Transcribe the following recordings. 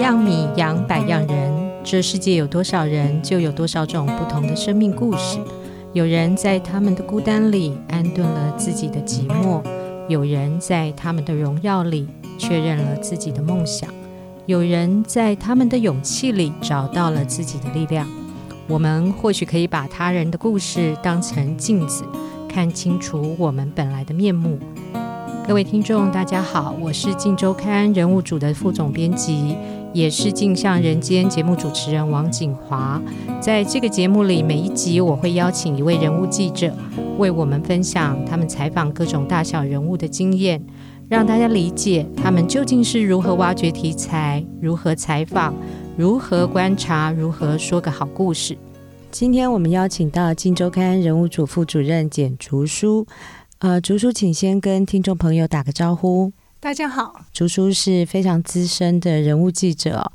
样米养百样人，这世界有多少人，就有多少种不同的生命故事。有人在他们的孤单里安顿了自己的寂寞，有人在他们的荣耀里确认了自己的梦想，有人在他们的勇气里找到了自己的力量。我们或许可以把他人的故事当成镜子，看清楚我们本来的面目。各位听众，大家好，我是《镜周刊》人物组的副总编辑，也是《镜像人间》节目主持人王景华。在这个节目里，每一集我会邀请一位人物记者，为我们分享他们采访各种大小人物的经验，让大家理解他们究竟是如何挖掘题材、如何采访、如何观察、如何说个好故事。今天我们邀请到《镜周刊》人物组副主任简竹书。呃，竹书，请先跟听众朋友打个招呼。大家好，竹书是非常资深的人物记者，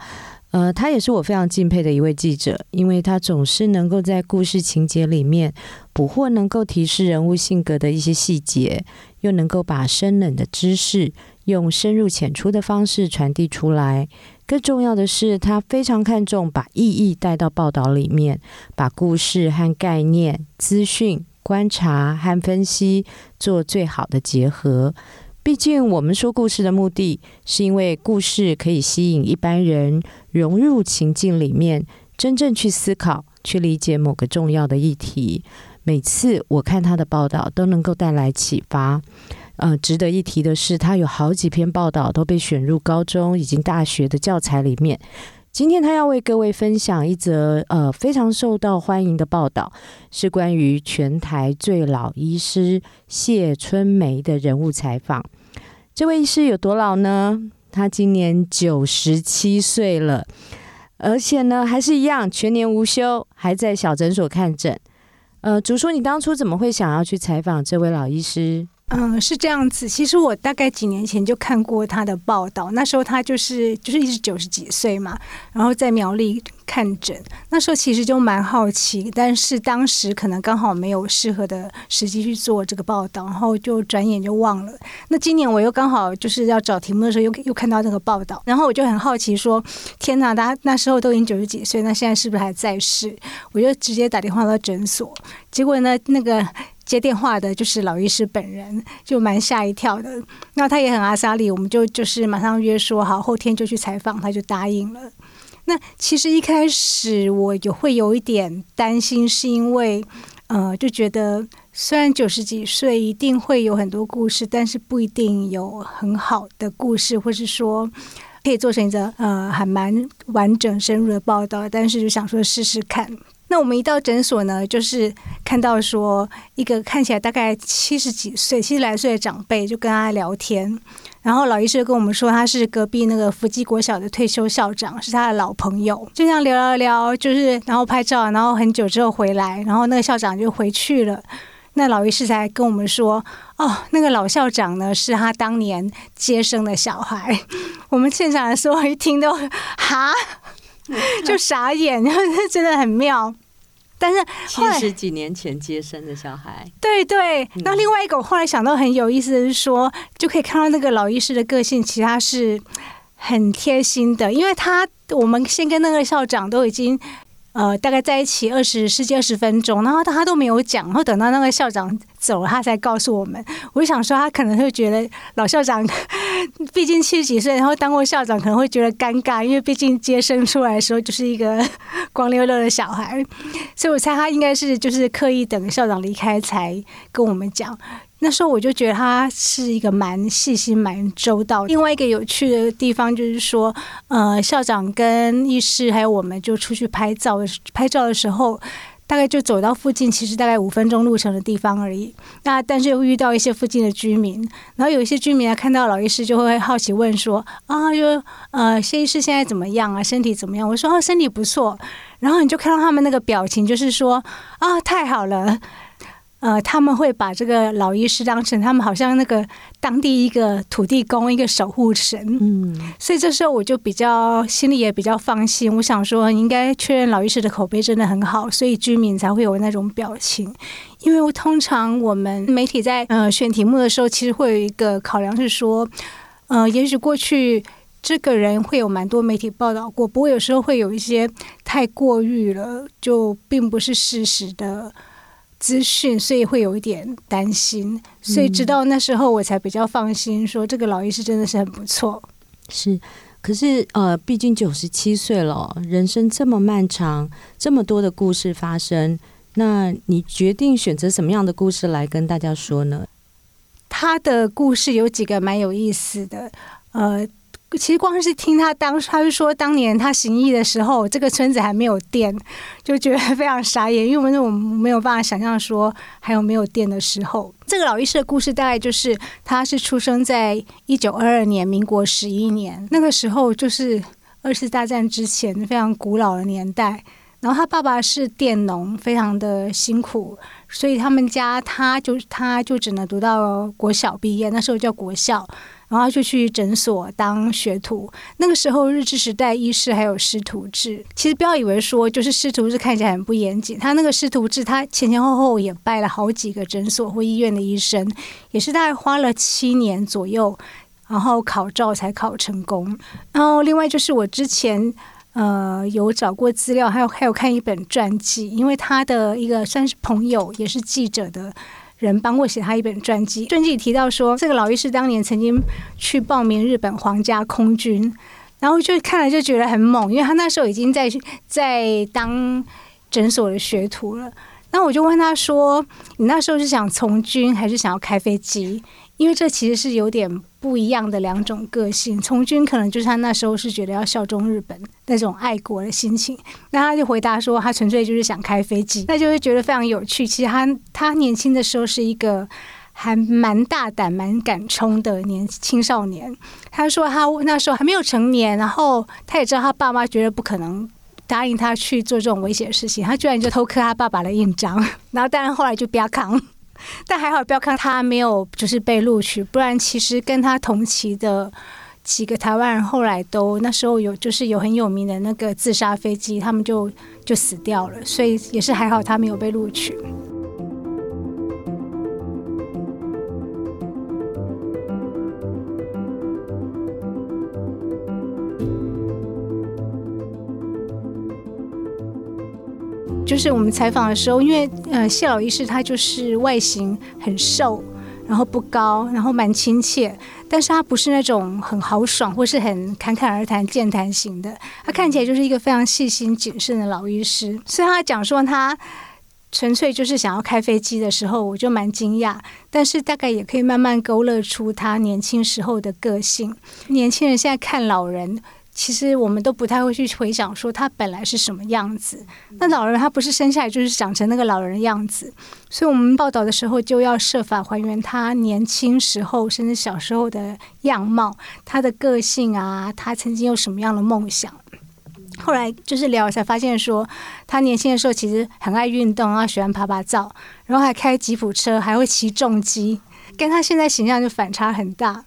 呃，他也是我非常敬佩的一位记者，因为他总是能够在故事情节里面捕获能够提示人物性格的一些细节，又能够把生冷的知识用深入浅出的方式传递出来。更重要的是，他非常看重把意义带到报道里面，把故事和概念、资讯。观察和分析，做最好的结合。毕竟，我们说故事的目的，是因为故事可以吸引一般人融入情境里面，真正去思考、去理解某个重要的议题。每次我看他的报道，都能够带来启发。呃，值得一提的是，他有好几篇报道都被选入高中以及大学的教材里面。今天他要为各位分享一则呃非常受到欢迎的报道，是关于全台最老医师谢春梅的人物采访。这位医师有多老呢？他今年九十七岁了，而且呢还是一样全年无休，还在小诊所看诊。呃，竹叔，你当初怎么会想要去采访这位老医师？嗯，是这样子。其实我大概几年前就看过他的报道，那时候他就是就是一直九十几岁嘛，然后在苗栗看诊。那时候其实就蛮好奇，但是当时可能刚好没有适合的时机去做这个报道，然后就转眼就忘了。那今年我又刚好就是要找题目的时候，又又看到这个报道，然后我就很好奇说：天哪，他那时候都已经九十几岁，那现在是不是还在世？我就直接打电话到诊所，结果呢，那个。接电话的就是老医师本人，就蛮吓一跳的。那他也很阿莎力，我们就就是马上约说好，后天就去采访，他就答应了。那其实一开始我也会有一点担心，是因为呃，就觉得虽然九十几岁一定会有很多故事，但是不一定有很好的故事，或是说可以做成一个呃还蛮完整深入的报道。但是就想说试试看。那我们一到诊所呢，就是看到说一个看起来大概七十几岁、七十来岁的长辈，就跟他聊天。然后老医师跟我们说，他是隔壁那个福基国小的退休校长，是他的老朋友。就这样聊聊聊，就是然后拍照，然后很久之后回来，然后那个校长就回去了。那老医师才跟我们说，哦，那个老校长呢，是他当年接生的小孩。我们现场的时候一听都哈。就傻眼，真的很妙。但是七十几年前接生的小孩，对对。那另外一个，我后来想到很有意思的是说，就可以看到那个老医师的个性，其实他是很贴心的，因为他我们先跟那个校长都已经。呃，大概在一起二十十几二十分钟，然后他都没有讲，然后等到那个校长走了，他才告诉我们。我就想说，他可能会觉得老校长 毕竟七十几岁，然后当过校长，可能会觉得尴尬，因为毕竟接生出来的时候就是一个 光溜溜的小孩，所以我猜他应该是就是刻意等校长离开才跟我们讲。那时候我就觉得他是一个蛮细心、蛮周到。另外一个有趣的地方就是说，呃，校长跟医师还有我们就出去拍照，拍照的时候，大概就走到附近，其实大概五分钟路程的地方而已。那但是又遇到一些附近的居民，然后有一些居民啊看到老医师就会好奇问说：“啊，就呃，谢医师现在怎么样啊？身体怎么样？”我说：“哦，身体不错。”然后你就看到他们那个表情，就是说：“啊，太好了。”呃，他们会把这个老医师当成他们好像那个当地一个土地公，一个守护神。嗯，所以这时候我就比较心里也比较放心。我想说，应该确认老医师的口碑真的很好，所以居民才会有那种表情。因为我通常我们媒体在呃选题目的时候，其实会有一个考量是说，呃，也许过去这个人会有蛮多媒体报道过，不过有时候会有一些太过誉了，就并不是事实的资讯，所以会有一点担心。所以直到那时候，我才比较放心，说这个老医师真的是很不错。是，可是呃，毕竟九十七岁了，人生这么漫长，这么多的故事发生，那你决定选择什么样的故事来跟大家说呢？他的故事有几个蛮有意思的，呃，其实光是听他当，他就说当年他行医的时候，这个村子还没有电，就觉得非常傻眼，因为我们我们没有办法想象说还有没有电的时候。这个老医师的故事大概就是，他是出生在一九二二年，民国十一年，那个时候就是二次大战之前非常古老的年代。然后他爸爸是佃农，非常的辛苦，所以他们家他就他就只能读到国小毕业，那时候叫国校，然后就去诊所当学徒。那个时候日治时代，医师还有师徒制。其实不要以为说就是师徒制看起来很不严谨，他那个师徒制，他前前后后也拜了好几个诊所或医院的医生，也是大概花了七年左右，然后考照才考成功。然后另外就是我之前。呃，有找过资料，还有还有看一本传记，因为他的一个算是朋友，也是记者的人，帮我写他一本传记。传记里提到说，这个老医师当年曾经去报名日本皇家空军，然后就看了就觉得很猛，因为他那时候已经在在当诊所的学徒了。那我就问他说：“你那时候是想从军，还是想要开飞机？”因为这其实是有点不一样的两种个性。从军可能就是他那时候是觉得要效忠日本那种爱国的心情，那他就回答说他纯粹就是想开飞机，那就会觉得非常有趣。其实他他年轻的时候是一个还蛮大胆、蛮敢冲的年青少年。他说他那时候还没有成年，然后他也知道他爸妈绝对不可能答应他去做这种危险的事情，他居然就偷刻他爸爸的印章，然后当然后来就不要扛。但还好，不要看他没有就是被录取，不然其实跟他同期的几个台湾人后来都那时候有就是有很有名的那个自杀飞机，他们就就死掉了，所以也是还好他没有被录取。就是我们采访的时候，因为呃谢老医师他就是外形很瘦，然后不高，然后蛮亲切，但是他不是那种很豪爽或是很侃侃而谈、健谈型的，他看起来就是一个非常细心谨慎的老医师。所以他讲说他纯粹就是想要开飞机的时候，我就蛮惊讶，但是大概也可以慢慢勾勒出他年轻时候的个性。年轻人现在看老人。其实我们都不太会去回想说他本来是什么样子。那老人他不是生下来就是长成那个老人的样子，所以我们报道的时候就要设法还原他年轻时候甚至小时候的样貌，他的个性啊，他曾经有什么样的梦想。后来就是聊才发现说，他年轻的时候其实很爱运动啊，喜欢爬爬照，然后还开吉普车，还会骑重机。跟他现在形象就反差很大，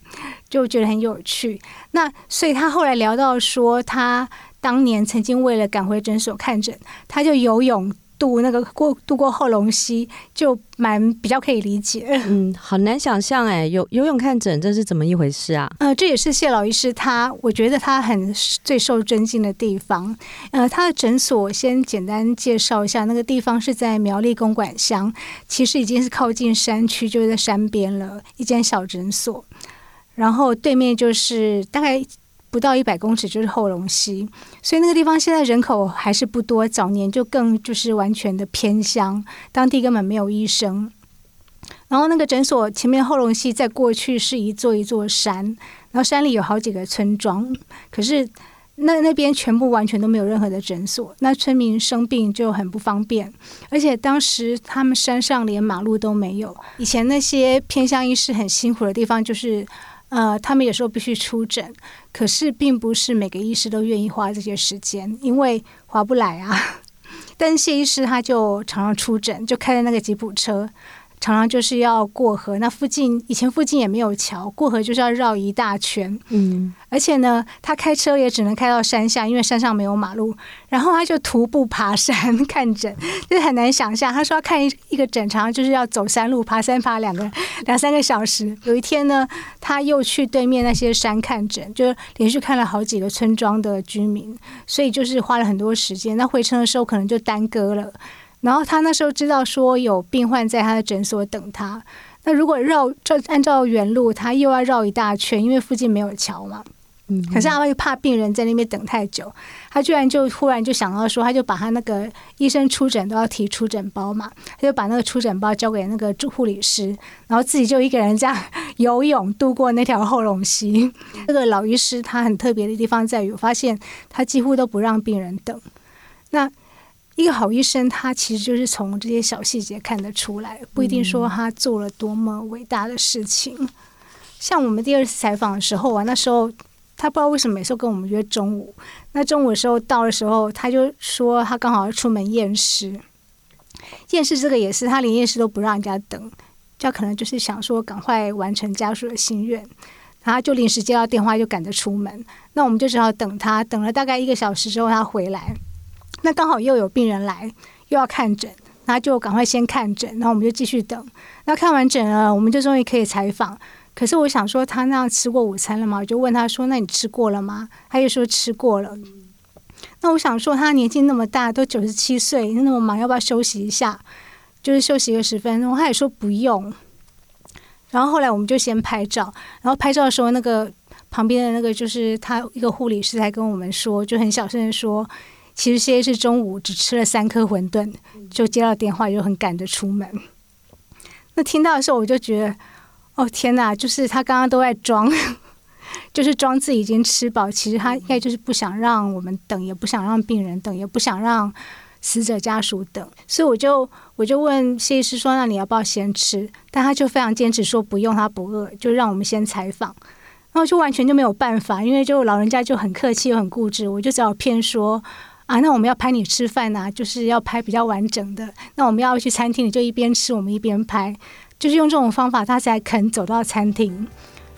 就觉得很有趣。那所以他后来聊到说，他当年曾经为了赶回诊所看诊，他就游泳。渡那个过渡过后龙溪，就蛮比较可以理解。嗯，好难想象哎，游游泳看诊这是怎么一回事啊？呃，这也是谢老医师他，我觉得他很最受尊敬的地方。呃，他的诊所先简单介绍一下，那个地方是在苗栗公馆乡，其实已经是靠近山区，就是在山边了，一间小诊所。然后对面就是大概。不到一百公尺就是后龙溪，所以那个地方现在人口还是不多。早年就更就是完全的偏乡，当地根本没有医生。然后那个诊所前面后龙溪在过去是一座一座山，然后山里有好几个村庄，可是那那边全部完全都没有任何的诊所，那村民生病就很不方便。而且当时他们山上连马路都没有。以前那些偏乡医师很辛苦的地方就是。呃，他们有时候必须出诊，可是并不是每个医师都愿意花这些时间，因为划不来啊。但是谢医师他就常常出诊，就开着那个吉普车，常常就是要过河。那附近以前附近也没有桥，过河就是要绕一大圈。嗯，而且呢，他开车也只能开到山下，因为山上没有马路。然后他就徒步爬山 看诊，就很难想象。他说要看一一个诊，常常就是要走山路，爬山爬两个 两三个小时。有一天呢，他又去对面那些山看诊，就连续看了好几个村庄的居民，所以就是花了很多时间。那回程的时候可能就耽搁了。然后他那时候知道说有病患在他的诊所等他，那如果绕照按照原路，他又要绕一大圈，因为附近没有桥嘛。嗯。可是他又怕病人在那边等太久，他居然就忽然就想到说，他就把他那个医生出诊都要提出诊包嘛，他就把那个出诊包交给那个助护理师，然后自己就一个人这样游泳渡过那条后龙溪。这个老医师他很特别的地方在于，我发现他几乎都不让病人等。那一个好医生，他其实就是从这些小细节看得出来，不一定说他做了多么伟大的事情。嗯、像我们第二次采访的时候啊，那时候他不知道为什么每次跟我们约中午，那中午的时候到的时候，他就说他刚好要出门验尸。验尸这个也是，他连验尸都不让人家等，就可能就是想说赶快完成家属的心愿，然后就临时接到电话就赶着出门，那我们就只好等他，等了大概一个小时之后他回来。那刚好又有病人来，又要看诊，那就赶快先看诊，然后我们就继续等。那看完诊了，我们就终于可以采访。可是我想说，他那样吃过午餐了吗？我就问他说：“那你吃过了吗？”他又说吃过了。那我想说，他年纪那么大，都九十七岁，那么忙，要不要休息一下？就是休息个十分钟。他也说不用。然后后来我们就先拍照，然后拍照的时候，那个旁边的那个就是他一个护理师才跟我们说，就很小声的说。其实谢医师中午只吃了三颗馄饨，就接到电话，就很赶着出门。那听到的时候，我就觉得，哦天哪！就是他刚刚都在装，就是装自己已经吃饱。其实他应该就是不想让我们等，也不想让病人等，也不想让死者家属等。所以我就我就问谢医师说：“那你要不要先吃？”但他就非常坚持说不用，他不饿，就让我们先采访。然后就完全就没有办法，因为就老人家就很客气又很固执，我就只好骗说。啊，那我们要拍你吃饭呐、啊，就是要拍比较完整的。那我们要去餐厅，你就一边吃，我们一边拍，就是用这种方法，他才肯走到餐厅。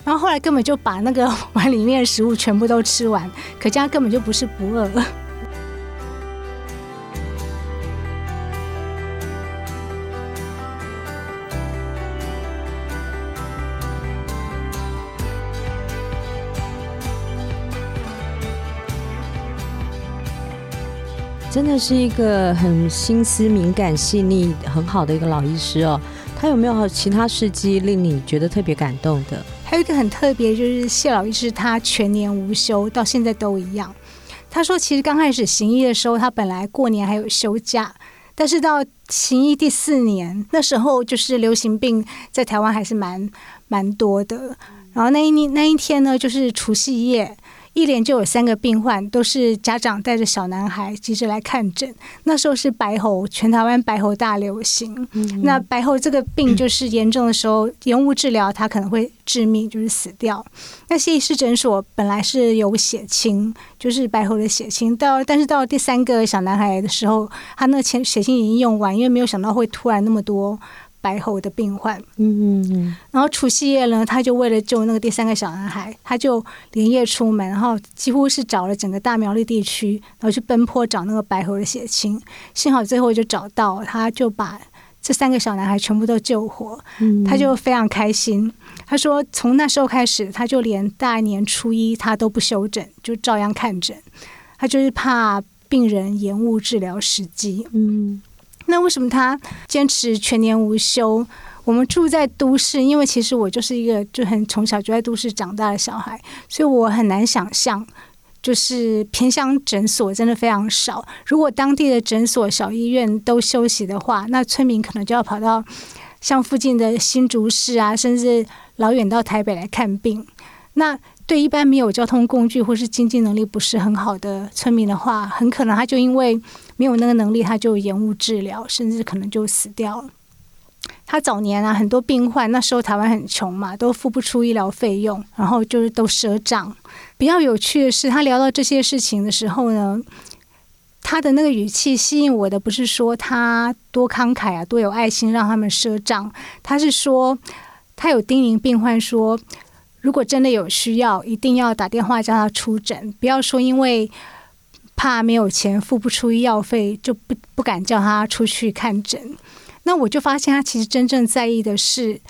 然后后来根本就把那个碗里面的食物全部都吃完，可见他根本就不是不饿。真的是一个很心思敏感、细腻、很好的一个老医师哦。他有没有其他事迹令你觉得特别感动的？还有一个很特别，就是谢老医师，他全年无休，到现在都一样。他说，其实刚开始行医的时候，他本来过年还有休假，但是到行医第四年，那时候就是流行病在台湾还是蛮蛮多的。然后那一年那一天呢，就是除夕夜。一连就有三个病患，都是家长带着小男孩急着来看诊。那时候是白喉，全台湾白喉大流行。那白喉这个病就是严重的时候，延误治疗，它可能会致命，就是死掉。那谢医师诊所本来是有血清，就是白喉的血清，到但是到第三个小男孩的时候，他那钱血清已经用完，因为没有想到会突然那么多。白喉的病患，嗯嗯嗯，然后除夕夜呢，他就为了救那个第三个小男孩，他就连夜出门，然后几乎是找了整个大苗栗地区，然后去奔波找那个白喉的血清，幸好最后就找到，他就把这三个小男孩全部都救活，嗯，他就非常开心。他说从那时候开始，他就连大年初一他都不休诊，就照样看诊，他就是怕病人延误治疗时机，嗯。那为什么他坚持全年无休？我们住在都市，因为其实我就是一个就很从小就在都市长大的小孩，所以我很难想象，就是偏乡诊所真的非常少。如果当地的诊所、小医院都休息的话，那村民可能就要跑到像附近的新竹市啊，甚至老远到台北来看病。那对一般没有交通工具或是经济能力不是很好的村民的话，很可能他就因为没有那个能力，他就延误治疗，甚至可能就死掉了。他早年啊，很多病患那时候台湾很穷嘛，都付不出医疗费用，然后就是都赊账。比较有趣的是，他聊到这些事情的时候呢，他的那个语气吸引我的不是说他多慷慨啊，多有爱心，让他们赊账。他是说他有叮咛病患说，如果真的有需要，一定要打电话叫他出诊，不要说因为怕没有钱付不出医药费，就不不敢叫他出去看诊。那我就发现他其实真正在意的是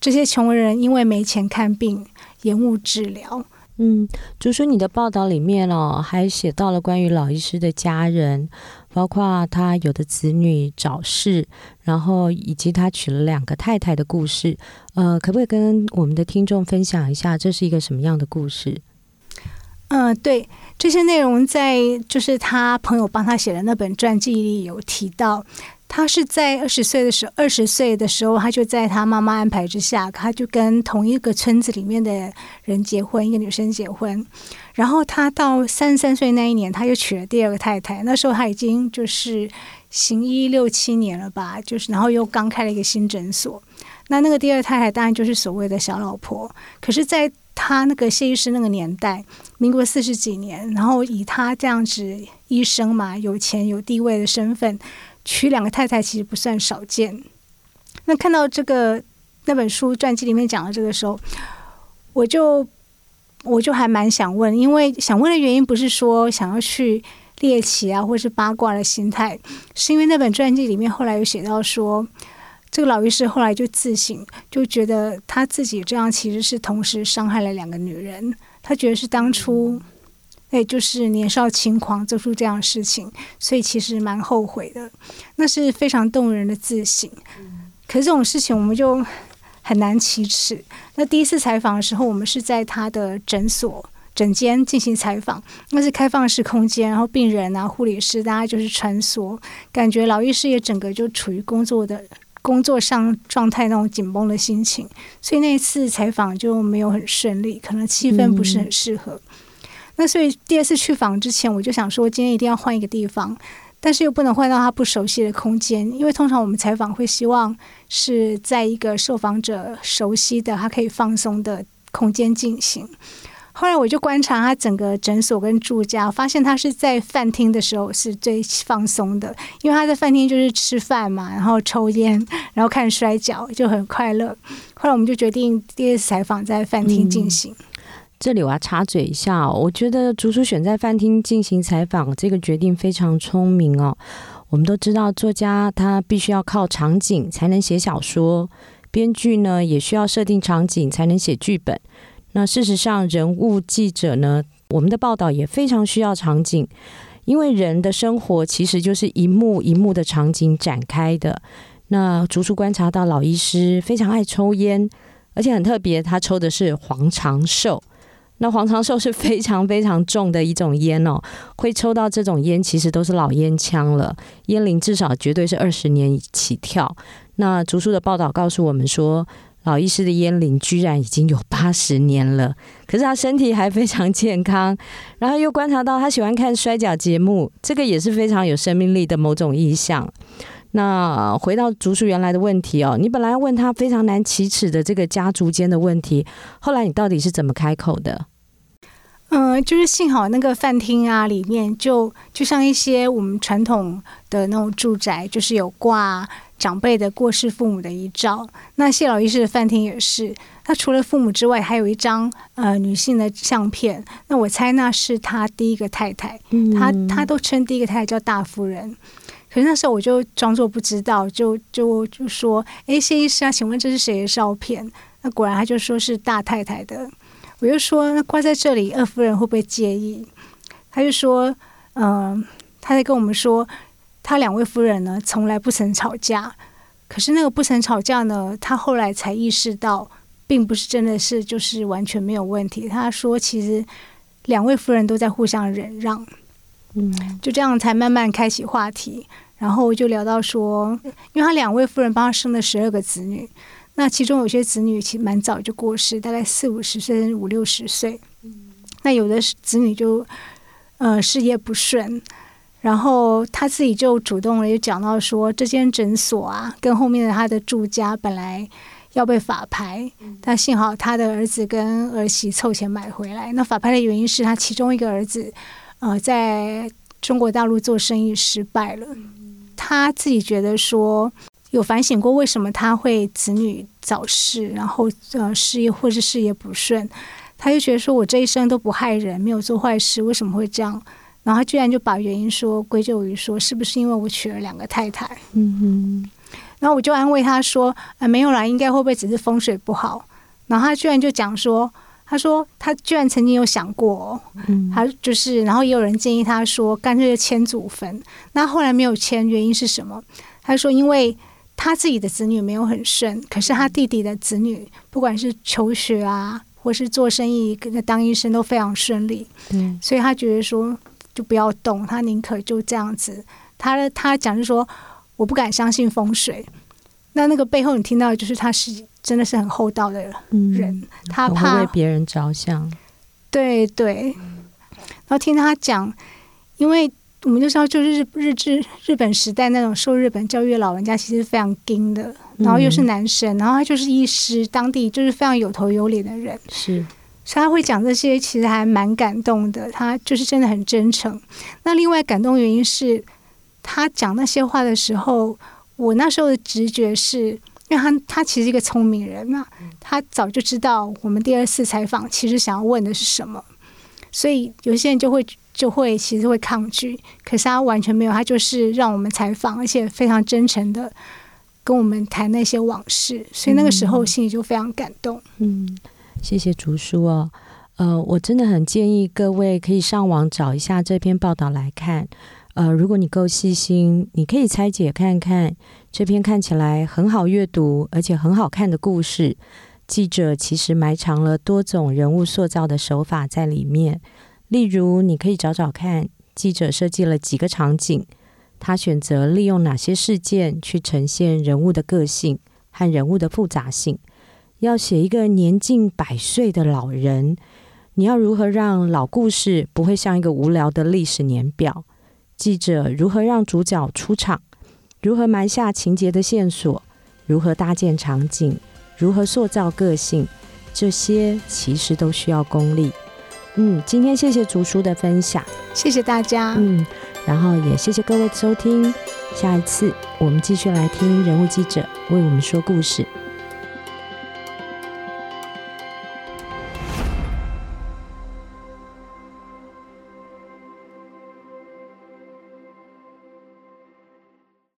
这些穷人因为没钱看病，延误治疗。嗯，竹叔，你的报道里面哦，还写到了关于老医师的家人，包括他有的子女早逝，然后以及他娶了两个太太的故事。呃，可不可以跟我们的听众分享一下，这是一个什么样的故事？嗯、对，这些内容在就是他朋友帮他写的那本传记里有提到。他是在二十岁的时候，二十岁的时候，他就在他妈妈安排之下，他就跟同一个村子里面的人结婚，一个女生结婚。然后他到三十三岁那一年，他又娶了第二个太太。那时候他已经就是行医六七年了吧，就是然后又刚开了一个新诊所。那那个第二太太当然就是所谓的小老婆。可是，在他那个谢医师那个年代，民国四十几年，然后以他这样子医生嘛，有钱有地位的身份。娶两个太太其实不算少见。那看到这个那本书传记里面讲的这个时候，我就我就还蛮想问，因为想问的原因不是说想要去猎奇啊，或是八卦的心态，是因为那本传记里面后来有写到说，这个老医师后来就自省，就觉得他自己这样其实是同时伤害了两个女人，他觉得是当初。哎，就是年少轻狂做出这样的事情，所以其实蛮后悔的。那是非常动人的自省。可是这种事情我们就很难启齿。那第一次采访的时候，我们是在他的诊所诊间进行采访，那是开放式空间，然后病人啊、护理师大家就是穿梭，感觉老医师也整个就处于工作的工作上状态那种紧绷的心情，所以那一次采访就没有很顺利，可能气氛不是很适合。嗯那所以第二次去访之前，我就想说今天一定要换一个地方，但是又不能换到他不熟悉的空间，因为通常我们采访会希望是在一个受访者熟悉的、他可以放松的空间进行。后来我就观察他整个诊所跟住家，发现他是在饭厅的时候是最放松的，因为他在饭厅就是吃饭嘛，然后抽烟，然后看摔跤，就很快乐。后来我们就决定第二次采访在饭厅进行。嗯这里我要插嘴一下哦，我觉得竹叔选在饭厅进行采访这个决定非常聪明哦。我们都知道，作家他必须要靠场景才能写小说，编剧呢也需要设定场景才能写剧本。那事实上，人物记者呢，我们的报道也非常需要场景，因为人的生活其实就是一幕一幕的场景展开的。那竹叔观察到老医师非常爱抽烟，而且很特别，他抽的是黄长寿。那黄长寿是非常非常重的一种烟哦，会抽到这种烟，其实都是老烟枪了，烟龄至少绝对是二十年起跳。那竹叔的报道告诉我们说，老医师的烟龄居然已经有八十年了，可是他身体还非常健康。然后又观察到他喜欢看摔角节目，这个也是非常有生命力的某种意象。那回到竹叔原来的问题哦，你本来问他非常难启齿的这个家族间的问题，后来你到底是怎么开口的？嗯、就是幸好那个饭厅啊，里面就就像一些我们传统的那种住宅，就是有挂长辈的过世父母的遗照。那谢老医师的饭厅也是，他除了父母之外，还有一张呃女性的相片。那我猜那是他第一个太太，他他都称第一个太太叫大夫人。可是那时候我就装作不知道，就就就说：“哎，谢医师啊，请问这是谁的照片？”那果然他就说是大太太的。我就说：“那挂在这里，二夫人会不会介意？”他就说：“嗯、他在跟我们说，他两位夫人呢从来不曾吵架。可是那个不曾吵架呢，他后来才意识到，并不是真的是就是完全没有问题。他说，其实两位夫人都在互相忍让。”嗯，就这样才慢慢开启话题，然后就聊到说，因为他两位夫人帮他生了十二个子女，那其中有些子女其实蛮早就过世，大概四五十岁、五六十岁。那有的子女就呃事业不顺，然后他自己就主动了，就讲到说，这间诊所啊，跟后面的他的住家本来要被法拍，但幸好他的儿子跟儿媳凑钱买回来。那法拍的原因是他其中一个儿子。呃，在中国大陆做生意失败了，他自己觉得说有反省过为什么他会子女早逝，然后呃事业或是事业不顺，他就觉得说我这一生都不害人，没有做坏事，为什么会这样？然后他居然就把原因说归咎于说是不是因为我娶了两个太太？嗯哼。然后我就安慰他说啊没有啦，应该会不会只是风水不好？然后他居然就讲说。他说：“他居然曾经有想过、哦，嗯、他就是，然后也有人建议他说，干脆就迁祖坟。那后来没有迁，原因是什么？他说，因为他自己的子女没有很顺，可是他弟弟的子女，不管是求学啊，或是做生意、跟当医生都非常顺利。嗯，所以他觉得说，就不要动，他宁可就这样子。他他讲是说，我不敢相信风水。那那个背后，你听到的就是他是。”真的是很厚道的人，嗯、他怕为别人着想。对对，然后听他讲，因为我们就知道，就是日日治日本时代那种受日本教育的老人家，其实非常精的，然后又是男生，嗯、然后他就是医师，当地就是非常有头有脸的人，是，所以他会讲这些，其实还蛮感动的。他就是真的很真诚。那另外感动原因是他讲那些话的时候，我那时候的直觉是。因为他他其实是一个聪明人嘛，他早就知道我们第二次采访其实想要问的是什么，所以有些人就会就会其实会抗拒，可是他完全没有，他就是让我们采访，而且非常真诚的跟我们谈那些往事，所以那个时候心里就非常感动。嗯，谢谢竹叔哦，呃，我真的很建议各位可以上网找一下这篇报道来看。呃，如果你够细心，你可以拆解看看这篇看起来很好阅读而且很好看的故事。记者其实埋藏了多种人物塑造的手法在里面。例如，你可以找找看，记者设计了几个场景，他选择利用哪些事件去呈现人物的个性和人物的复杂性。要写一个年近百岁的老人，你要如何让老故事不会像一个无聊的历史年表？记者如何让主角出场？如何埋下情节的线索？如何搭建场景？如何塑造个性？这些其实都需要功力。嗯，今天谢谢竹叔的分享，谢谢大家。嗯，然后也谢谢各位的收听。下一次我们继续来听人物记者为我们说故事。